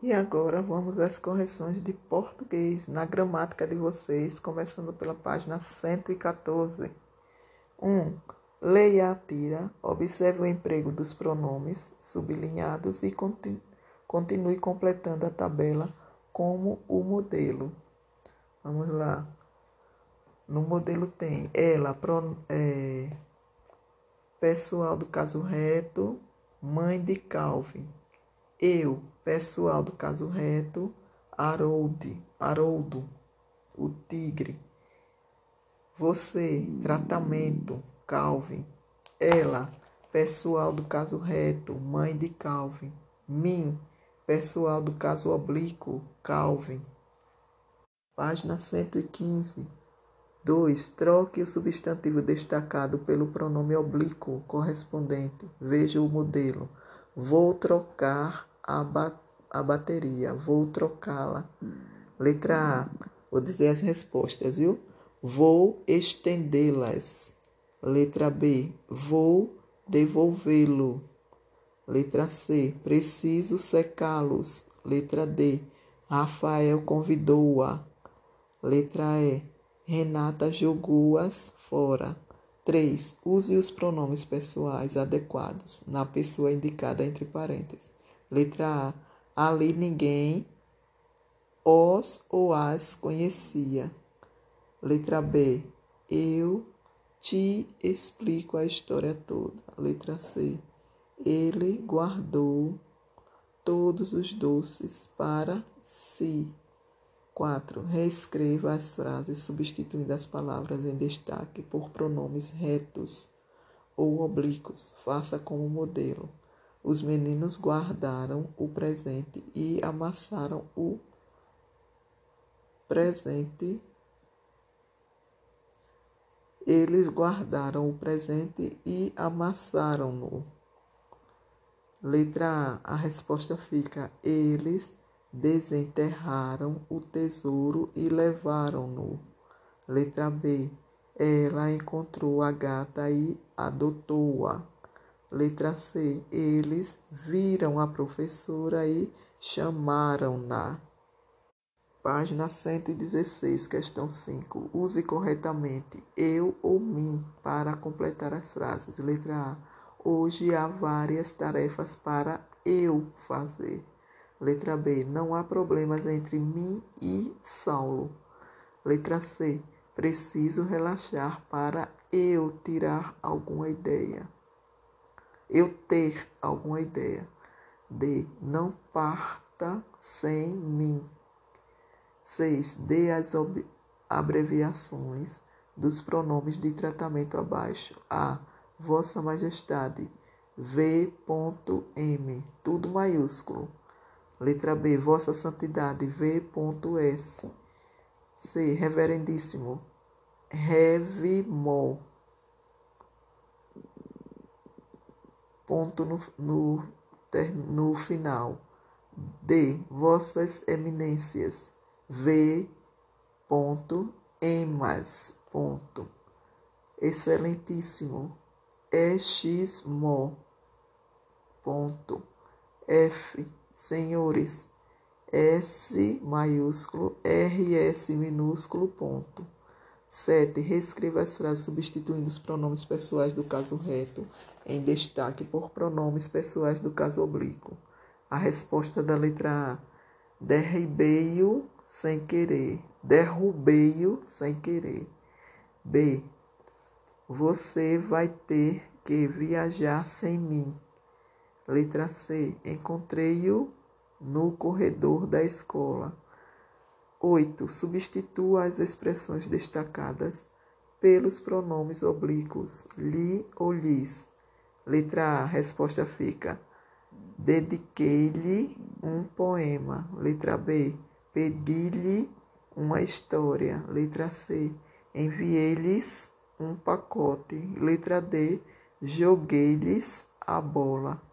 E agora vamos às correções de português na gramática de vocês, começando pela página 114. 1. Um, leia a tira, observe o emprego dos pronomes sublinhados e continue completando a tabela como o modelo. Vamos lá. No modelo tem ela, pro, é, pessoal do caso reto, mãe de Calvin. Eu, pessoal do caso reto, Harold, Haroldo, o tigre. Você, tratamento, Calvin. Ela, pessoal do caso reto, mãe de Calvin. Mim, pessoal do caso oblíquo, Calvin. Página 115. 2. Troque o substantivo destacado pelo pronome oblíquo correspondente. Veja o modelo. Vou trocar a, ba a bateria, vou trocá-la. Letra A, vou dizer as respostas, viu? Vou estendê-las. Letra B, vou devolvê-lo. Letra C, preciso secá-los. Letra D, Rafael convidou-a. Letra E, Renata jogou-as fora. 3. Use os pronomes pessoais adequados na pessoa indicada entre parênteses. Letra A. Ali ninguém os ou as conhecia. Letra B. Eu te explico a história toda. Letra C. Ele guardou todos os doces para si. 4. Reescreva as frases substituindo as palavras em destaque por pronomes retos ou oblíquos. Faça como modelo. Os meninos guardaram o presente e amassaram o presente. Eles guardaram o presente e amassaram-no. Letra A. A resposta fica: Eles desenterraram o tesouro e levaram-no. Letra B. Ela encontrou a gata e adotou-a. Letra C. Eles viram a professora e chamaram-na. Página 116, questão 5. Use corretamente eu ou mim para completar as frases. Letra A. Hoje há várias tarefas para eu fazer. Letra B. Não há problemas entre mim e Saulo. Letra C. Preciso relaxar para eu tirar alguma ideia eu ter alguma ideia de não parta sem mim. 6. Dê as abreviações dos pronomes de tratamento abaixo. A. Vossa Majestade. V.M. Tudo maiúsculo. Letra B. Vossa Santidade. V.S. C. Reverendíssimo. Revimol. Ponto no, no, no final. D. Vossas Eminências. V. Ponto. Emas. Ponto. Excelentíssimo. Exmo. Ponto. F. Senhores. S maiúsculo, RS minúsculo, ponto. 7. Reescreva as frases substituindo os pronomes pessoais do caso reto em destaque por pronomes pessoais do caso oblíquo. A resposta da letra A: derribei-o sem querer, derrubei-o sem querer. B. Você vai ter que viajar sem mim. Letra C. Encontrei-o no corredor da escola. 8. Substitua as expressões destacadas pelos pronomes oblíquos li ou lhes. Letra A, resposta fica: Dediquei-lhe um poema. Letra B, pedi-lhe uma história. Letra C, enviei-lhes um pacote. Letra D, joguei-lhes a bola.